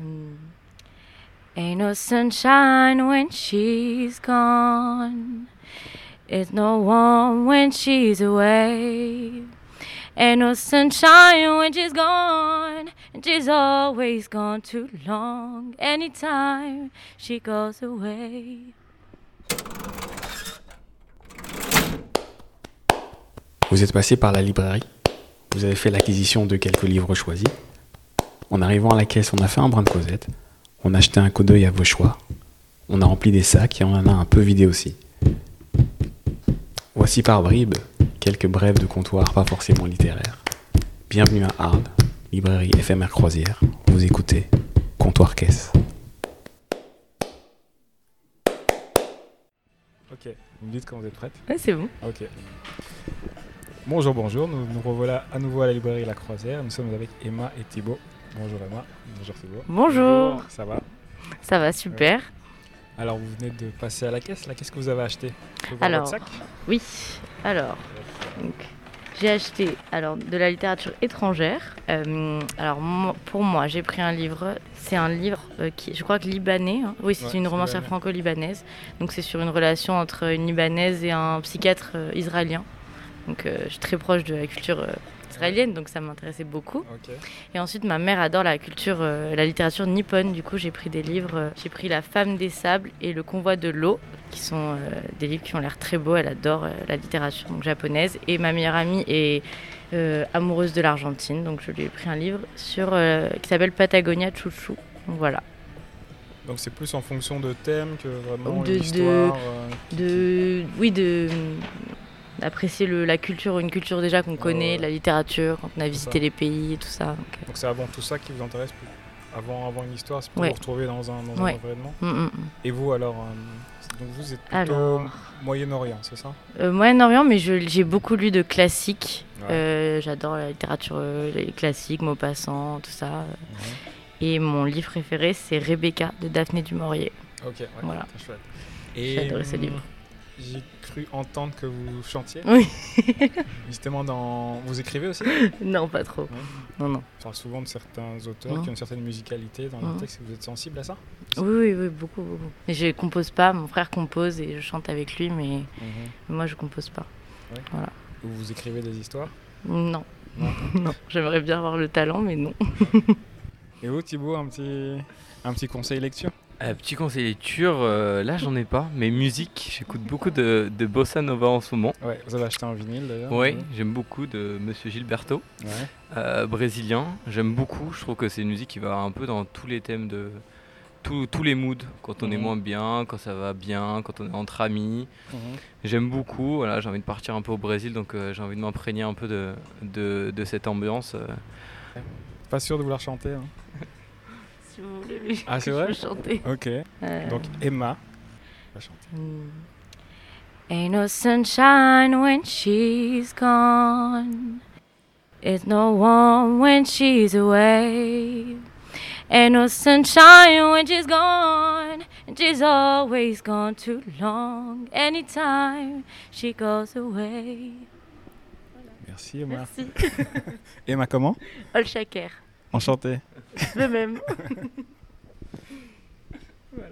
Mm. Ain't no sunshine when she's gone. It's no warm when she's away. Ain't no sunshine when she's gone. And she's always gone too long. Anytime she goes away. Vous êtes passé par la librairie. Vous avez fait l'acquisition de quelques livres choisis. En arrivant à la caisse, on a fait un brin de causette. On a acheté un coup d'œil à vos choix. On a rempli des sacs et on en a un peu vidé aussi. Voici par bribes quelques brèves de comptoir pas forcément littéraires. Bienvenue à Arles, librairie éphémère croisière. Vous écoutez Comptoir Caisse. Ok, vous me dites quand vous êtes prête Ouais, c'est bon. Ok. Bonjour, bonjour. Nous nous revoilà à nouveau à la librairie La Croisière. Nous sommes avec Emma et Thibaut. Bonjour Emma. Bonjour Thibaut. Bonjour. Ça va? Ça va, super. Alors vous venez de passer à la caisse. Là, qu'est-ce que vous avez acheté? Alors, votre sac? Oui. Alors, donc, j'ai acheté alors de la littérature étrangère. Euh, alors pour moi, j'ai pris un livre. C'est un livre euh, qui, je crois que libanais. hein. Oui, c'est Ouais, une romancière libanais. franco-libanaise. Donc c'est sur une relation entre une libanaise et un psychiatre euh, israélien. Donc euh, je suis très proche de la culture euh, israélienne, donc ça m'intéressait beaucoup. Et ensuite, ma mère adore la culture, euh, la littérature nippone. Du coup, j'ai pris des livres. euh, j'ai pris La femme des sables et Le convoi de l'eau, qui sont euh, des livres qui ont l'air très beaux. Elle adore la littérature donc, japonaise. Et ma meilleure amie est amoureuse de l'Argentine. Donc, je lui ai pris un livre sur, qui s'appelle Patagonia Chouchou. Donc, voilà. Donc c'est plus en fonction de thème que vraiment De- de- l'histoire. euh, qui- De, oui, de d'apprécier la culture, une culture déjà qu'on connaît, la littérature, quand on a visité ça. les pays et tout ça. Donc, euh, Donc c'est avant tout ça qui vous intéresse plus. Avant, avant une histoire, c'est pour Ouais. vous retrouver dans un, dans Ouais. un événement. mm, mm, mm. Et vous alors euh, Donc vous êtes plutôt Alors. Moyen-Orient, c'est ça? Euh, Moyen-Orient, mais j'ai beaucoup lu de classiques. Ouais. J'adore la littérature les classiques, Maupassant, tout ça. Et mon livre préféré, c'est Rebecca de Daphné du Maurier. Ok, Voilà. J'ai adoré ce hum, livre. J'ai cru entendre que vous chantiez. Oui. Justement, dans... vous écrivez aussi? Non, pas trop. Ouais. Non, non. On parle souvent de certains auteurs Mhm. qui ont une certaine musicalité dans leur Mhm. texte. Vous êtes sensible à ça? Oui, oui, oui, beaucoup, beaucoup. Mais je compose pas. Mon frère compose et je chante avec lui, mais moi, je compose pas. Ou vous écrivez des histoires? Non. Non. non. J'aimerais bien avoir le talent, mais non. Et vous, Thibaut, un petit, un petit conseil lecture? Euh, petit conseil lecture, euh, là j'en ai pas, mais musique, j'écoute beaucoup de, de bossa nova en ce moment. Ouais, vous avez acheté un vinyle d'ailleurs Oui, j'aime beaucoup de Monsieur Gilberto, Ouais. euh, brésilien. J'aime beaucoup, je trouve que c'est une musique qui va un peu dans tous les thèmes de. tous- tous les moods, quand on est Mhm. moins bien, quand ça va bien, quand on est entre amis. Mhm. J'aime beaucoup, voilà, j'ai envie de partir un peu au Brésil, donc j'ai envie de m'imprégner un peu de, de, de cette ambiance. Pas sûr de vouloir chanter. hein. Si vous voulez. Ah, c'est vrai chanter. Ok. Euh, Donc Emma va chanter. Mm. Ain't no sunshine when she's gone. It's no warm when she's away. Ain't no sunshine when she's gone. And she's always gone too long. Anytime she goes away. Merci Emma. Merci. Emma comment? Ol Shaker. Enchanté. Le même. voilà.